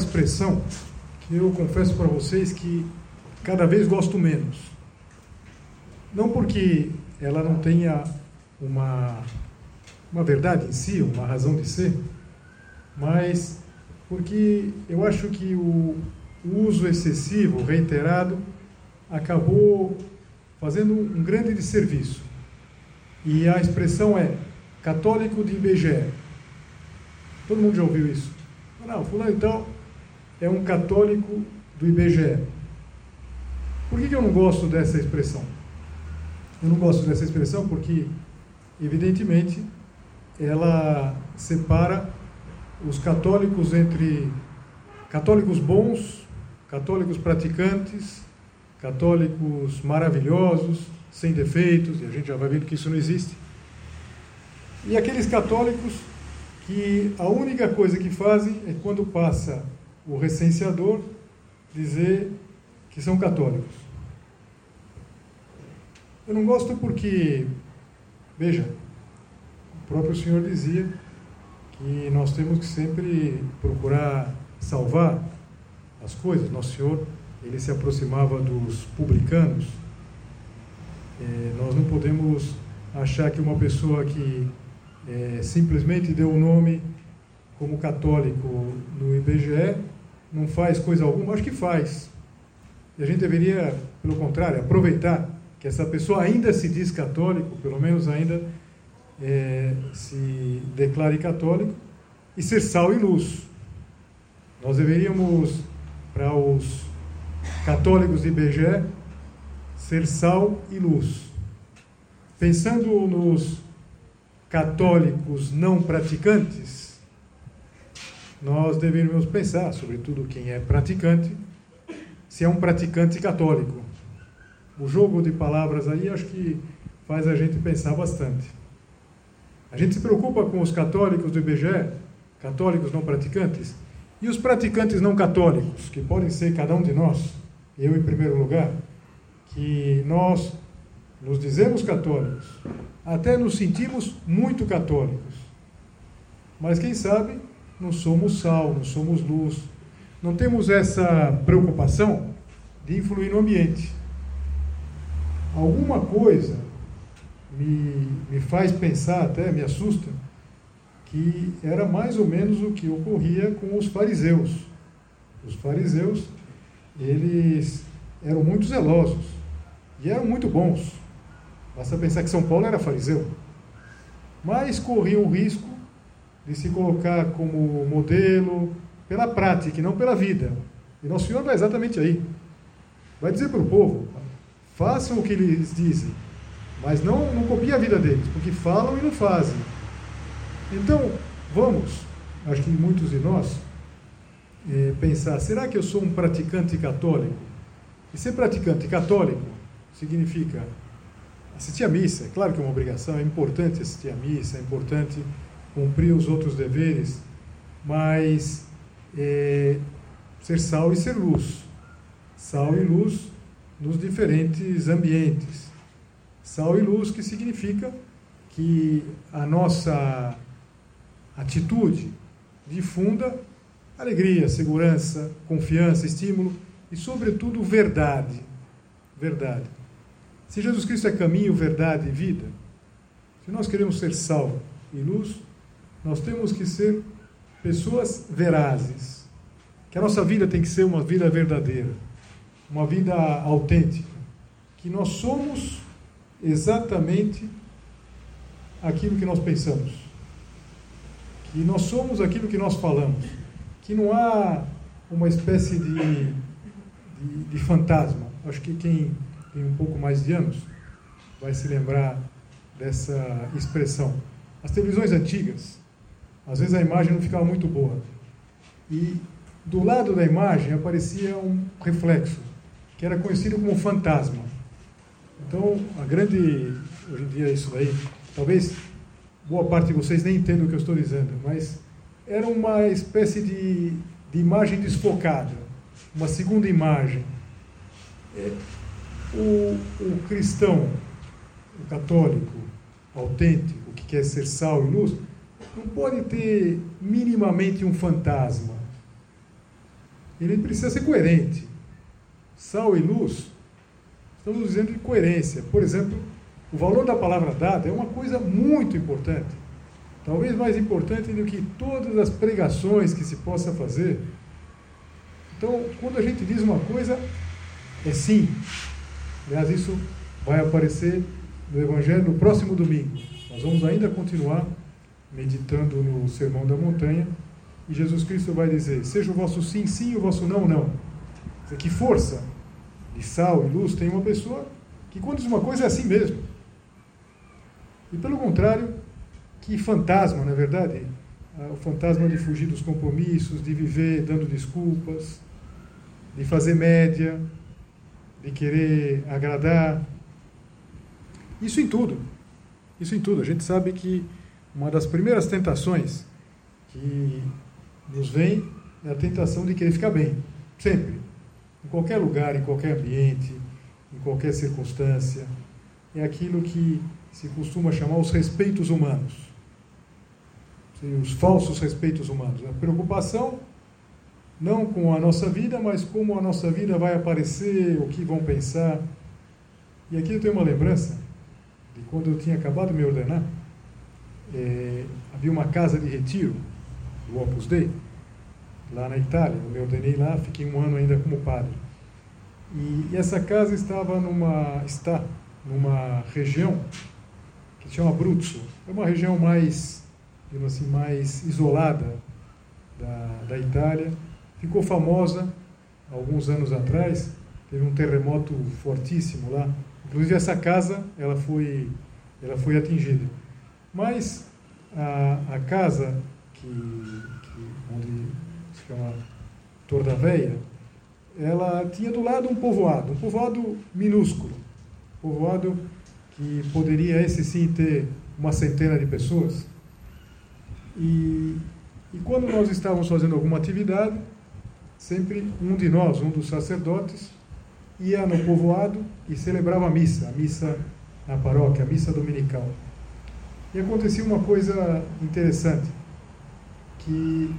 expressão que eu confesso para vocês que cada vez gosto menos. Não porque ela não tenha uma, uma verdade em si, uma razão de ser, mas porque eu acho que o, uso excessivo, reiterado, acabou fazendo um grande desserviço. E a expressão é católico de IBGE. Todo mundo já ouviu isso? Não, fulano então é um católico do IBGE. Por que, eu não gosto dessa expressão? Eu não gosto dessa expressão porque, evidentemente, ela separa os católicos entre católicos bons, católicos praticantes, católicos maravilhosos, sem defeitos, e a gente já vai vendo que isso não existe, e aqueles católicos que a única coisa que fazem é quando passa o recenseador dizer que são católicos. Eu não gosto porque, veja, o próprio Senhor dizia que nós temos que sempre procurar salvar as coisas. Nosso Senhor, ele se aproximava dos publicanos. É, nós não podemos achar que uma pessoa que é, simplesmente deu o nome como católico no IBGE não faz coisa alguma, acho que faz. E a gente deveria, pelo contrário, aproveitar que essa pessoa ainda se diz católico, pelo menos ainda é, se declare católico, e ser sal e luz. Nós deveríamos, para os católicos de IBGE, ser sal e luz. Pensando nos católicos não praticantes, nós deveríamos pensar, sobretudo quem é praticante, se é um praticante católico. O jogo de palavras aí acho que faz a gente pensar bastante. A gente se preocupa com os católicos do IBGE, católicos não praticantes, e os praticantes não católicos, que podem ser cada um de nós, eu em primeiro lugar, que nós nos dizemos católicos, até nos sentimos muito católicos. Mas quem sabe não somos sal, não somos luz, não temos essa preocupação de influir no ambiente. Alguma coisa me, me faz pensar, até me assusta, que era mais ou menos o que ocorria com os fariseus. Os fariseus, eles eram muito zelosos e eram muito bons. Basta pensar que São Paulo era fariseu. Mas corria o risco de se colocar como modelo pela prática e não pela vida. E Nosso Senhor vai exatamente aí. Vai dizer para o povo: façam o que eles dizem, mas não, não copiem a vida deles, porque falam e não fazem. Então, vamos, acho que muitos de nós, é, pensar: será que eu sou um praticante católico? E ser praticante católico significa Assistir a missa, é claro que é uma obrigação, é importante assistir a missa, é importante cumprir os outros deveres, mas é, ser sal e ser luz. Sal e luz nos diferentes ambientes. Sal e luz que significa que a nossa atitude difunda alegria, segurança, confiança, estímulo e, sobretudo, verdade. Verdade. Se Jesus Cristo é caminho, verdade e vida, se nós queremos ser sal e luz, nós temos que ser pessoas verazes. Que a nossa vida tem que ser uma vida verdadeira, uma vida autêntica. Que nós somos exatamente aquilo que nós pensamos. Que nós somos aquilo que nós falamos. que não há uma espécie de, de, de fantasma. Acho que quem tem um pouco mais de anos vai se lembrar dessa expressão. As televisões antigas, às vezes a imagem não ficava muito boa. E do lado da imagem aparecia um reflexo, que era conhecido como fantasma. Então, a grande. Hoje em dia, é isso daí. Talvez boa parte de vocês nem entendam o que eu estou dizendo, mas era uma espécie de, de imagem desfocada, uma segunda imagem. É, o, o cristão, o católico, autêntico, que quer ser sal e luz, não pode ter minimamente um fantasma. Ele precisa ser coerente. Sal e luz, estamos dizendo de coerência. Por exemplo, o valor da palavra dada é uma coisa muito importante. Talvez mais importante do que todas as pregações que se possa fazer. Então, quando a gente diz uma coisa, é sim. Aliás, isso vai aparecer no Evangelho no próximo domingo. Nós vamos ainda continuar meditando no Sermão da Montanha e Jesus Cristo vai dizer: seja o vosso sim, sim, o vosso não, não. Que força de sal e luz tem uma pessoa que, quando diz uma coisa, é assim mesmo. E pelo contrário, que fantasma, na é verdade? Ah, o fantasma de fugir dos compromissos, de viver dando desculpas, de fazer média, de querer agradar. Isso em tudo. Isso em tudo. A gente sabe que uma das primeiras tentações que nos vem é a tentação de querer ficar bem. Sempre. Em qualquer lugar, em qualquer ambiente, em qualquer circunstância. É aquilo que se costuma chamar os respeitos humanos. Os falsos respeitos humanos. A preocupação não com a nossa vida, mas como a nossa vida vai aparecer, o que vão pensar. E aqui eu tenho uma lembrança de quando eu tinha acabado de me ordenar, é, havia uma casa de retiro do Opus Dei, lá na Itália. Eu me ordenei lá, fiquei um ano ainda como padre. E, e essa casa estava numa, está numa região que se chama Abruzzo. É uma região mais, assim, mais isolada da, da Itália ficou famosa alguns anos atrás. Teve um terremoto fortíssimo lá. Inclusive essa casa ela foi ela foi atingida. Mas a, a casa que, que onde se chama Torda Veia, ela tinha do lado um povoado, um povoado minúsculo, povoado que poderia esse sim ter uma centena de pessoas. E, e quando nós estávamos fazendo alguma atividade, sempre um de nós, um dos sacerdotes, ia no povoado e celebrava a missa, a missa na paróquia, a missa dominical. E acontecia uma coisa interessante, que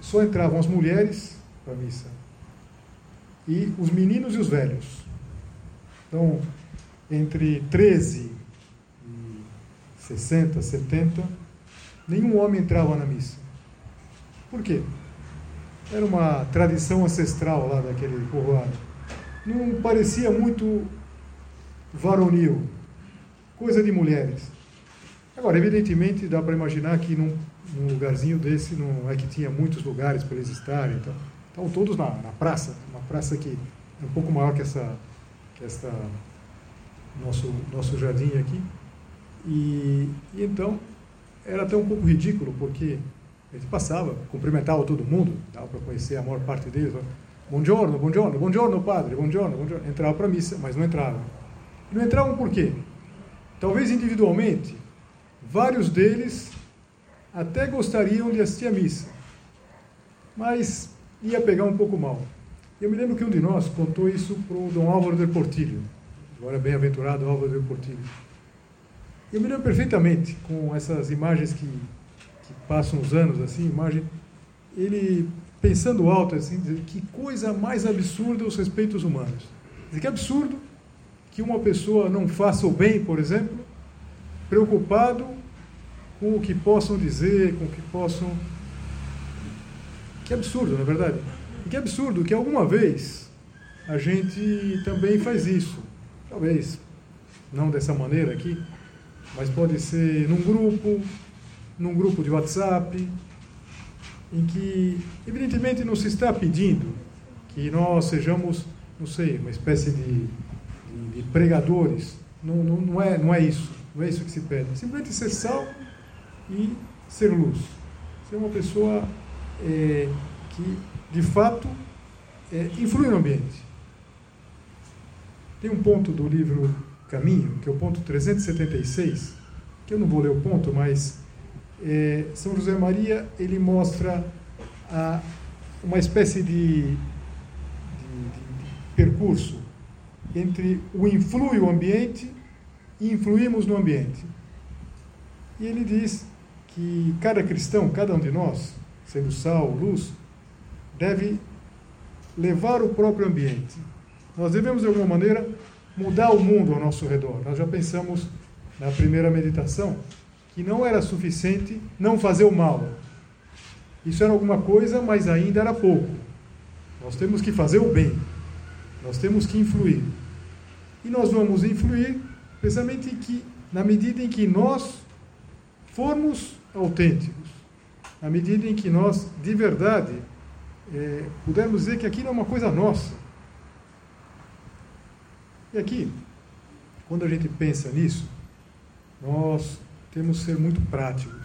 só entravam as mulheres para a missa e os meninos e os velhos. Então, entre 13 e 60, 70, nenhum homem entrava na missa. Por quê? Era uma tradição ancestral lá daquele povoado. Não parecia muito varonil, coisa de mulheres. Agora, evidentemente, dá para imaginar que num, num, lugarzinho desse não é que tinha muitos lugares para eles estarem. Então, estavam todos na, na, praça, uma praça que é um pouco maior que essa, que esta nosso nosso jardim aqui. E, e então era até um pouco ridículo porque a gente passava, cumprimentava todo mundo, dava para conhecer a maior parte deles. Buongiorno, buongiorno, buongiorno, padre, buongiorno, buongiorno. Entrava para a missa, mas não entravam. E não entravam por quê? Talvez individualmente, vários deles até gostariam de assistir a missa, mas ia pegar um pouco mal. Eu me lembro que um de nós contou isso para o Dom Álvaro del Portillo, agora bem-aventurado Álvaro del Portillo. Eu me lembro perfeitamente com essas imagens que que passam os anos, assim, imagem, ele pensando alto, assim, que coisa mais absurda os respeitos humanos. Que absurdo que uma pessoa não faça o bem, por exemplo, preocupado com o que possam dizer, com o que possam. Que absurdo, na é verdade. Que absurdo que alguma vez a gente também faz isso. Talvez não dessa maneira aqui, mas pode ser num grupo, num grupo de WhatsApp, em que, evidentemente, não se está pedindo que nós sejamos, não sei, uma espécie de, de, de pregadores. Não, não, não, é, não é isso. Não é isso que se pede. Simplesmente ser sal e ser luz. Ser uma pessoa é, que, de fato, é, influi no ambiente. Tem um ponto do livro Caminho, que é o ponto 376, que eu não vou ler o ponto, mas é, São José Maria ele mostra a, uma espécie de, de, de, de percurso entre o influi o ambiente e influímos no ambiente. E ele diz que cada cristão, cada um de nós, sendo sal, luz, deve levar o próprio ambiente. Nós devemos, de alguma maneira, mudar o mundo ao nosso redor. Nós já pensamos na primeira meditação que não era suficiente não fazer o mal. Isso era alguma coisa, mas ainda era pouco. Nós temos que fazer o bem. Nós temos que influir. E nós vamos influir precisamente que, na medida em que nós formos autênticos, na medida em que nós, de verdade, é, pudermos dizer que aquilo é uma coisa nossa. E aqui, quando a gente pensa nisso, nós temos que ser muito práticos.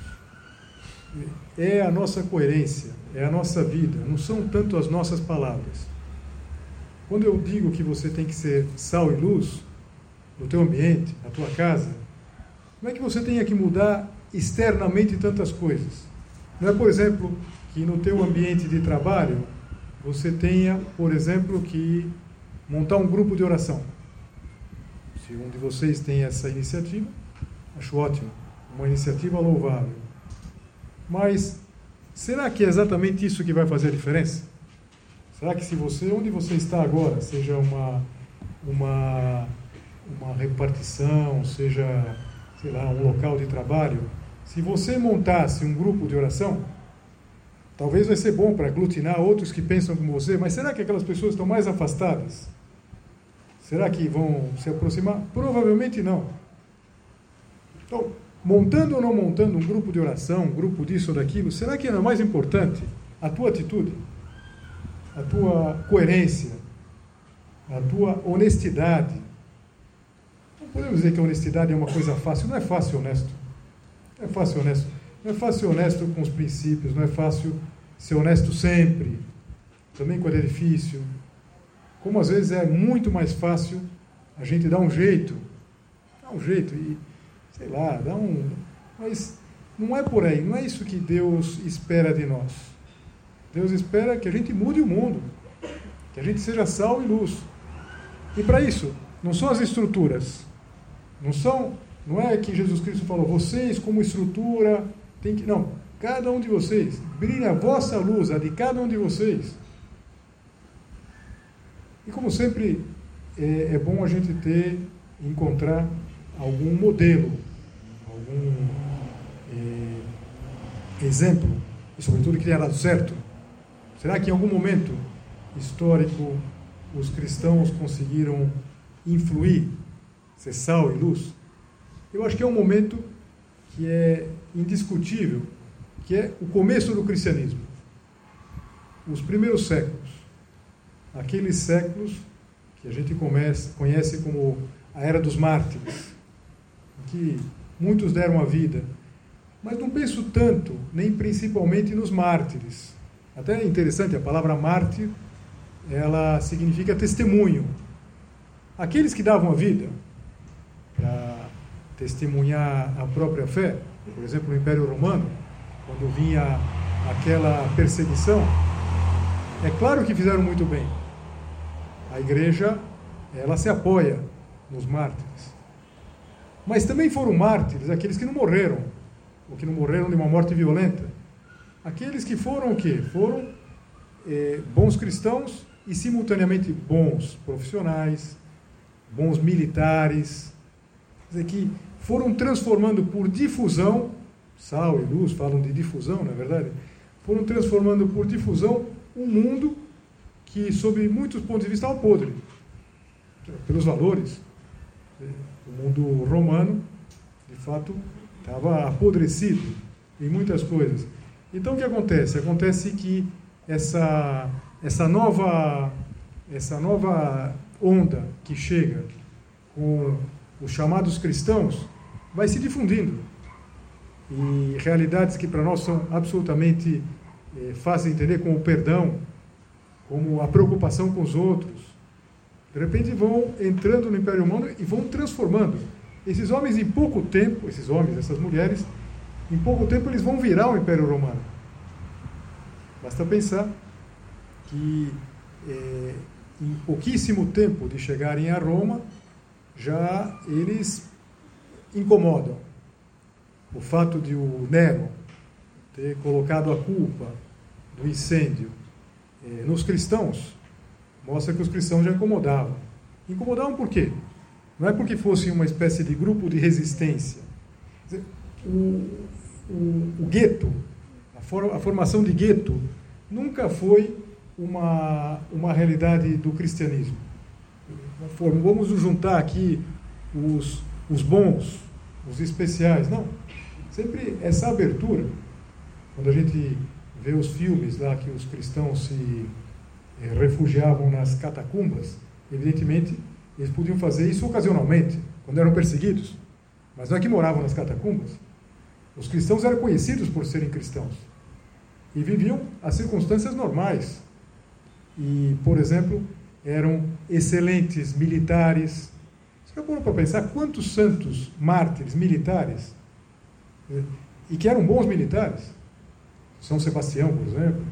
É a nossa coerência, é a nossa vida, não são tanto as nossas palavras. Quando eu digo que você tem que ser sal e luz no teu ambiente, na tua casa, não é que você tenha que mudar externamente tantas coisas. Não é, por exemplo, que no teu ambiente de trabalho você tenha, por exemplo, que montar um grupo de oração. Se um de vocês tem essa iniciativa, acho ótimo, uma iniciativa louvável. Mas será que é exatamente isso que vai fazer a diferença? Será que se você, onde você está agora, seja uma, uma, uma repartição, seja, sei lá, um local de trabalho, se você montasse um grupo de oração, talvez vai ser bom para aglutinar outros que pensam como você, mas será que aquelas pessoas estão mais afastadas? Será que vão se aproximar? Provavelmente não. Então, montando ou não montando um grupo de oração, um grupo disso ou daquilo, será que é mais importante a tua atitude, a tua coerência, a tua honestidade? Podemos dizer que a honestidade é uma coisa fácil. Não é fácil ser honesto. Não é fácil ser honesto. Não é fácil ser honesto com os princípios. Não é fácil ser honesto sempre. Também quando é difícil. Como às vezes é muito mais fácil a gente dar um jeito, dar um jeito e, sei lá, dar um. Mas não é por aí, não é isso que Deus espera de nós. Deus espera que a gente mude o mundo, que a gente seja sal e luz. E para isso, não são as estruturas, não são, não é que Jesus Cristo falou, vocês como estrutura tem que, não, cada um de vocês, brilha a vossa luz, a de cada um de vocês. E como sempre, é, é bom a gente ter, encontrar algum modelo, algum é, exemplo, e sobretudo que tenha dado certo. Será que em algum momento histórico os cristãos conseguiram influir, ser sal e luz? Eu acho que é um momento que é indiscutível, que é o começo do cristianismo. Os primeiros séculos aqueles séculos que a gente comece, conhece como a Era dos Mártires, que muitos deram a vida. Mas não penso tanto, nem principalmente nos mártires. Até é interessante, a palavra mártir, ela significa testemunho. Aqueles que davam a vida para testemunhar a própria fé, por exemplo, no Império Romano, quando vinha aquela perseguição, é claro que fizeram muito bem. A igreja, ela se apoia nos mártires. Mas também foram mártires aqueles que não morreram, ou que não morreram de uma morte violenta. Aqueles que foram o quê? Foram é, bons cristãos e simultaneamente bons profissionais, bons militares, dizer, que foram transformando por difusão, sal e luz falam de difusão, não é verdade? Foram transformando por difusão um mundo que, sob muitos pontos de vista, estava podre. Pelos valores. O mundo romano, de fato, estava apodrecido em muitas coisas. Então o que acontece? Acontece que essa, essa, nova, essa nova onda que chega com os chamados cristãos vai se difundindo. E realidades que para nós são absolutamente eh, fáceis de entender, como o perdão, como a preocupação com os outros, de repente vão entrando no Império Romano e vão transformando. Esses homens, em pouco tempo, esses homens, essas mulheres, em pouco tempo eles vão virar o Império Romano. Basta pensar que é, em pouquíssimo tempo de chegarem a Roma, já eles incomodam. O fato de o Nero ter colocado a culpa do incêndio é, nos cristãos mostra que os cristãos já incomodavam. Incomodavam por quê? Não é porque fosse uma espécie de grupo de resistência. O, o, o gueto, a, for, a formação de gueto, nunca foi uma, uma realidade do cristianismo. Vamos juntar aqui os, os bons, os especiais. Não. Sempre essa abertura, quando a gente vê os filmes lá que os cristãos se eh, refugiavam nas catacumbas, evidentemente eles podiam fazer isso ocasionalmente, quando eram perseguidos. Mas não é que moravam nas catacumbas. Os cristãos eram conhecidos por serem cristãos e viviam as circunstâncias normais. E, por exemplo, eram excelentes militares. Você já para pensar quantos santos mártires militares né, e que eram bons militares? São Sebastião, por exemplo,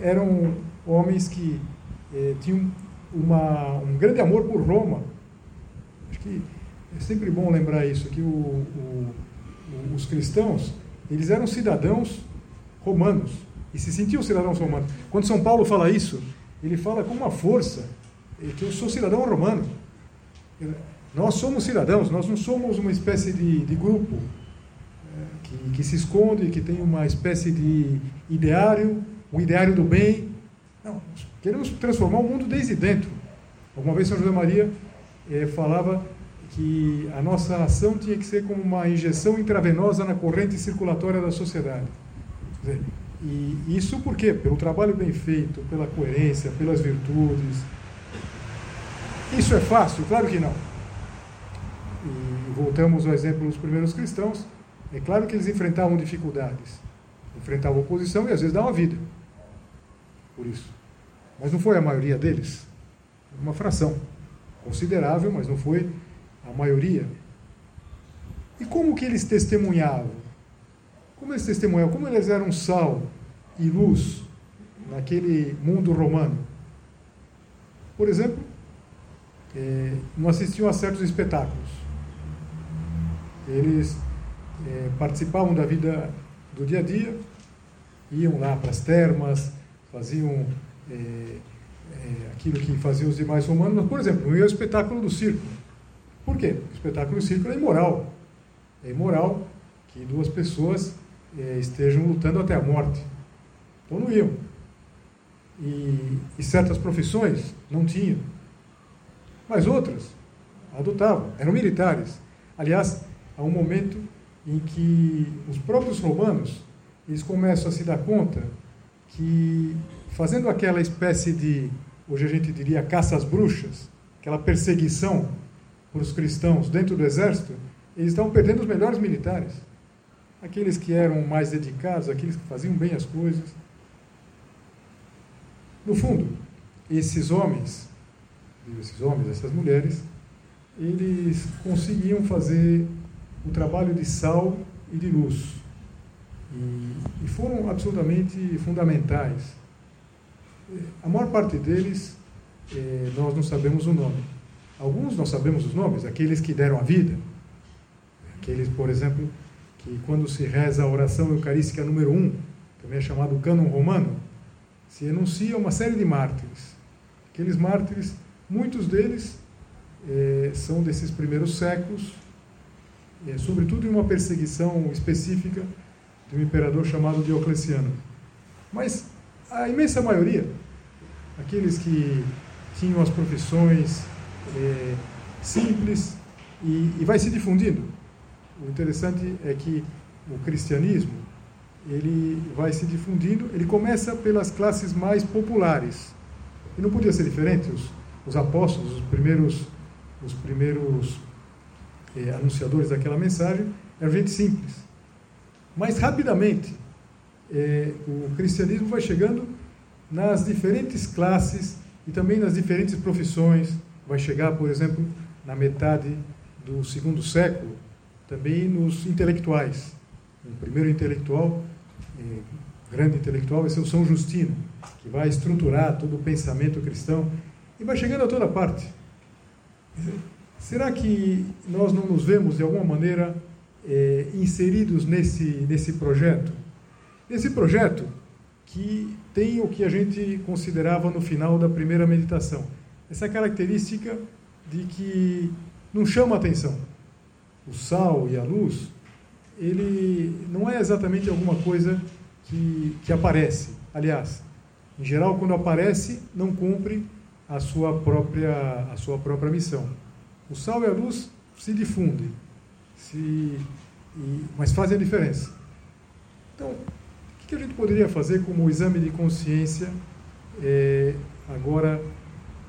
eram homens que eh, tinham uma, um grande amor por Roma. Acho que é sempre bom lembrar isso, que o, o, os cristãos, eles eram cidadãos romanos e se sentiam cidadãos romanos. Quando São Paulo fala isso, ele fala com uma força que eu sou cidadão romano. Nós somos cidadãos, nós não somos uma espécie de, de grupo é, que, que, se esconde, que tem uma espécie de ideário, um ideário do bem. Não, queremos transformar o mundo desde dentro. Alguma vez São José Maria eh, falava que a nossa ação tinha que ser como uma injeção intravenosa na corrente circulatória da sociedade. E isso por quê? Pelo trabalho bem feito, pela coerência, pelas virtudes. Isso é fácil? Claro que não. E voltamos ao exemplo dos primeiros cristãos. É claro que eles enfrentavam dificuldades, enfrentavam oposição e às vezes davam a vida por isso. Mas não foi a maioria deles. Uma fração considerável, mas não foi a maioria. E como que eles testemunhavam? Como eles testemunhavam? Como eles eram sal e luz naquele mundo romano? Por exemplo, é, não assistiam a certos espetáculos. Eles é, participavam da vida do dia a dia, iam lá para as termas, faziam é, é, aquilo que faziam os demais romanos, mas, por exemplo, não ia ao espetáculo do circo. Por quê? O espetáculo do circo é imoral. É imoral que duas pessoas é, estejam lutando até a morte. Então não iam. E, e certas profissões não tinham. Mas outras adotavam, eram militares. Aliás, há um momento em que os próprios romanos eles começam a se dar conta que fazendo aquela espécie de, hoje a gente diria, caça às bruxas, aquela perseguição por os cristãos dentro do exército, eles estavam perdendo os melhores militares. Aqueles que eram mais dedicados, aqueles que faziam bem as coisas. No fundo, esses homens, esses homens, essas mulheres, eles conseguiam fazer o trabalho de sal e de luz. E, e foram absolutamente fundamentais. A maior parte deles, eh, nós não sabemos o nome. Alguns nós sabemos os nomes, aqueles que deram a vida. Aqueles, por exemplo, que quando se reza a oração eucarística número 1, também é chamado cânon romano, se enuncia uma série de mártires. Aqueles mártires, muitos deles eh, são desses primeiros séculos, eh, sobretudo em uma perseguição específica de um imperador chamado Diocleciano. Mas a imensa maioria, aqueles que tinham as profissões é, simples e, e, vai se difundindo. O interessante é que o cristianismo ele vai se difundindo. Ele começa pelas classes mais populares. E não podia ser diferente. Os, os apóstolos, os primeiros, os primeiros eh, anunciadores daquela mensagem, eram gente simples. Mas rapidamente, eh, o cristianismo vai chegando nas diferentes classes e também nas diferentes profissões. Vai chegar, por exemplo, na metade do segundo século, também nos intelectuais. O primeiro intelectual, eh, grande intelectual, vai ser o São Justino, que vai estruturar todo o pensamento cristão e vai chegando a toda parte. Será que nós não nos vemos, de alguma maneira, eh, inseridos nesse, nesse projeto? Nesse projeto que tem o que a gente considerava no final da primeira meditação. Essa característica de que não chama atenção. O sal e a luz, ele não é exatamente alguma coisa que, que aparece. Aliás, em geral, quando aparece, não cumpre a sua própria, a sua própria missão. O sal e a luz se difundem, se, e, mas fazem a diferença. Então, o que a gente poderia fazer como exame de consciência é, agora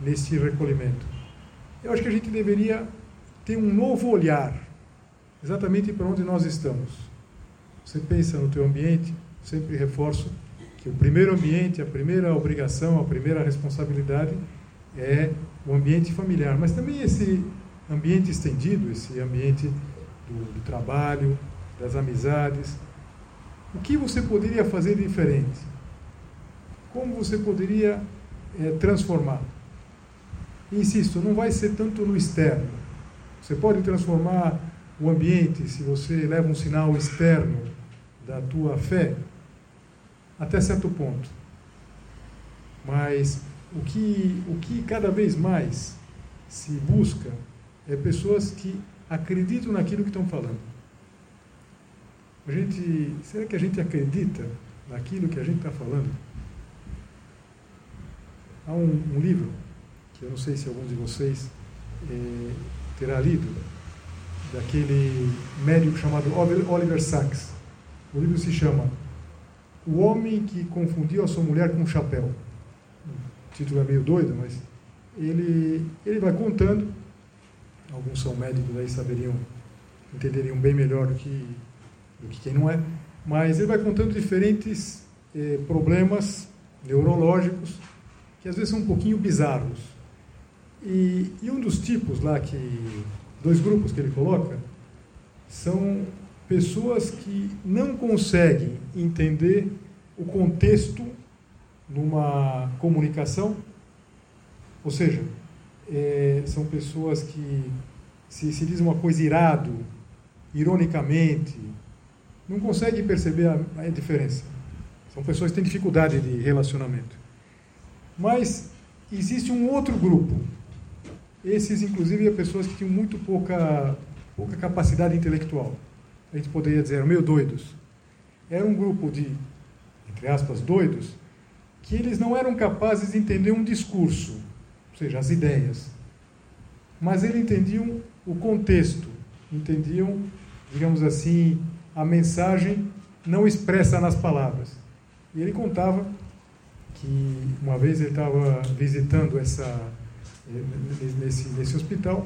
nesse recolhimento? Eu acho que a gente deveria ter um novo olhar exatamente para onde nós estamos. Você pensa no teu ambiente, sempre reforço que o primeiro ambiente, a primeira obrigação, a primeira responsabilidade é o ambiente familiar, mas também esse ambiente estendido, esse ambiente do, do trabalho, das amizades, o que você poderia fazer diferente? Como você poderia é, transformar? Insisto, não vai ser tanto no externo. Você pode transformar o ambiente se você leva um sinal externo da tua fé até certo ponto. Mas o que, o que cada vez mais se busca é pessoas que acreditam naquilo que estão falando. A gente, será que a gente acredita naquilo que a gente está falando? Há um, um, livro, que eu não sei se algum de vocês eh, terá lido, daquele médico chamado Oliver Sacks. O livro se chama O Homem que Confundiu a Sua Mulher com um Chapéu. Título é meio doido, mas ele, ele vai contando, alguns são médicos aí saberiam, entenderiam bem melhor do que do que quem não é, mas ele vai contando diferentes eh, problemas neurológicos que às vezes são um pouquinho bizarros. E, e um dos tipos lá que dois grupos que ele coloca são pessoas que não conseguem entender o contexto numa comunicação, ou seja, é, são pessoas que se, se diz uma coisa irado, ironicamente, não conseguem perceber a, a diferença. São pessoas que têm dificuldade de relacionamento. Mas existe um outro grupo. Esses, inclusive, são pessoas que tinham muito pouca, pouca capacidade intelectual. A gente poderia dizer, meio doidos. Era um grupo de, entre aspas, doidos, que eles não eram capazes de entender um discurso, ou seja, as ideias. Mas eles entendiam o contexto, entendiam, digamos assim, a mensagem não expressa nas palavras. E ele contava que uma vez ele estava visitando essa nesse, nesse hospital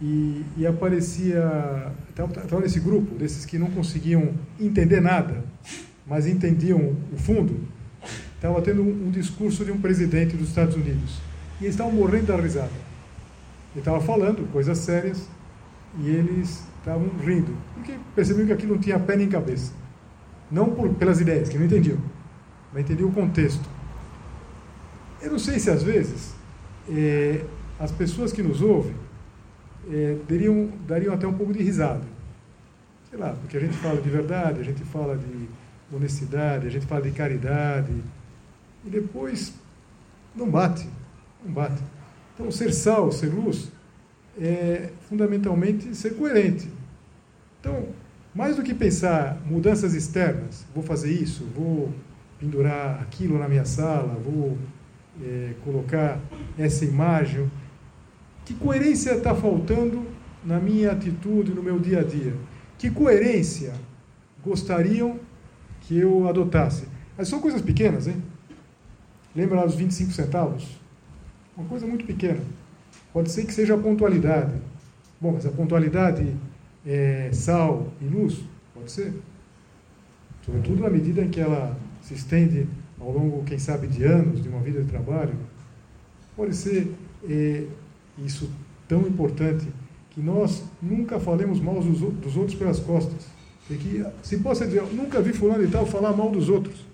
e, e aparecia estava nesse grupo desses que não conseguiam entender nada, mas entendiam o fundo. Estava tendo um, um discurso de um presidente dos Estados Unidos e eles estavam morrendo da risada. Ele estava falando coisas sérias e eles estavam rindo, porque percebiam que aquilo não tinha pé nem cabeça. Não por, pelas ideias, que não entendiam, mas entendiam o contexto. Eu não sei se às vezes é, as pessoas que nos ouvem é, dariam, dariam até um pouco de risada. Sei lá, porque a gente fala de verdade, a gente fala de honestidade, a gente fala de caridade, e depois não bate, não bate. Então, ser sal, ser luz, é fundamentalmente ser coerente. Então, mais do que pensar mudanças externas, vou fazer isso, vou pendurar aquilo na minha sala, vou é, colocar essa imagem, que coerência está faltando na minha atitude, no meu dia a dia? Que coerência gostariam que eu adotasse. Mas são coisas pequenas, hein? Lembra lá dos 25 centavos? Uma coisa muito pequena. Pode ser que seja a pontualidade. Bom, mas a pontualidade é sal e luz? Pode ser. Sobretudo na medida em que ela se estende ao longo, quem sabe, de anos, de uma vida de trabalho. Pode ser é, isso tão importante que nós nunca falemos mal dos, outros pelas costas. E que se possa dizer, nunca vi fulano e tal falar mal dos outros.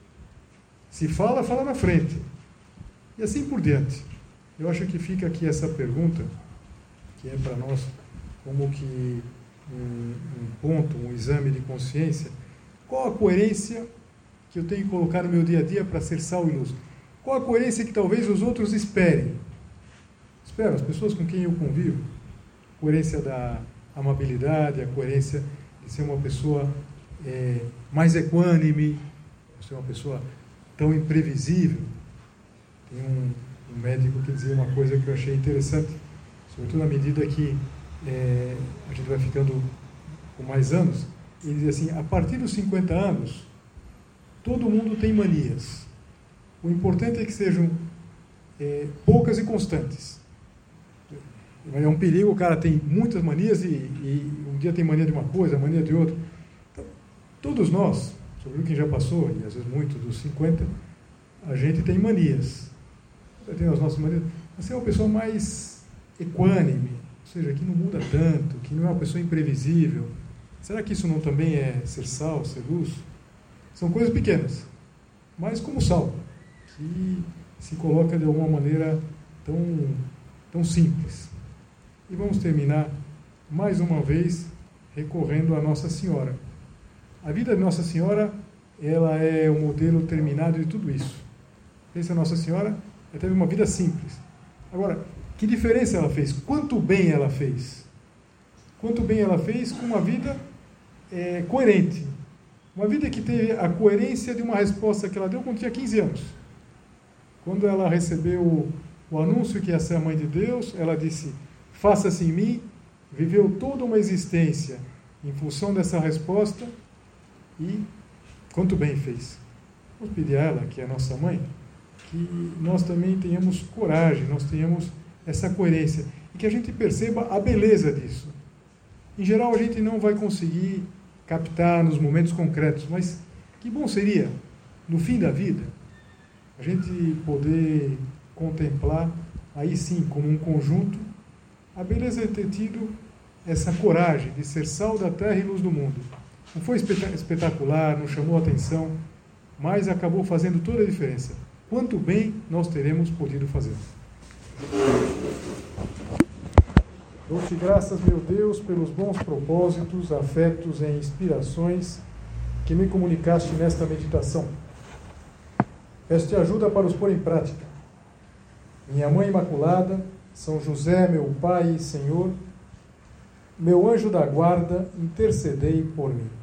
Se fala, fala na frente. E assim por diante. Eu acho que fica aqui essa pergunta, que é para nós como que um, um, ponto, um exame de consciência. Qual a coerência que eu tenho que colocar no meu dia a dia para ser sal e luz? Qual a coerência que talvez os outros esperem? Esperam, as pessoas com quem eu convivo. Coerência da amabilidade, a coerência de ser uma pessoa é, mais equânime, ser uma pessoa tão imprevisível. Tem um, um, médico que dizia uma coisa que eu achei interessante, sobretudo na medida que é, a gente vai ficando com mais anos. Ele dizia assim: a partir dos 50 anos, todo mundo tem manias. O importante é que sejam é, poucas e constantes. É um perigo, o cara tem muitas manias e, e, um dia tem mania de uma coisa, mania de outra. Então, todos nós, sobre quem já passou, e às vezes muito dos 50, a gente tem manias. Tem as nossas manias. Você é uma pessoa mais equânime, ou seja, que não muda tanto, que não é uma pessoa imprevisível. Será que isso não também é ser sal, ser luz? São coisas pequenas, mas como sal, que se coloca de alguma maneira tão, tão simples. E vamos terminar mais uma vez recorrendo a Nossa Senhora. A vida de Nossa Senhora, ela é o modelo terminado de tudo isso. Pensa Nossa Senhora, ela teve uma vida simples. Agora, que diferença ela fez? Quanto bem ela fez? Quanto bem ela fez com uma vida é, coerente. Uma vida que teve a coerência de uma resposta que ela deu quando tinha 15 anos. Quando ela recebeu o, o anúncio que ia ser a mãe de Deus, ela disse: faça-se em mim, viveu toda uma existência em função dessa resposta e quanto bem fez. Vamos pedir a ela, que é a nossa mãe, que nós também tenhamos coragem, nós tenhamos essa coerência e que a gente perceba a beleza disso. Em geral, a gente não vai conseguir captar nos momentos concretos, mas que bom seria, no fim da vida, a gente poder contemplar, aí sim, como um conjunto, a beleza é ter tido essa coragem de ser sal da terra e luz do mundo. Não foi espetacular, não chamou atenção, mas acabou fazendo toda a diferença. Quanto bem nós teremos podido fazer. Dou-te graças, meu Deus, pelos bons propósitos, afetos e inspirações que me comunicaste nesta meditação. Peço-te ajuda para os pôr em prática. Minha Mãe Imaculada, são José, meu Pai e Senhor, meu anjo da guarda, intercedei por mim.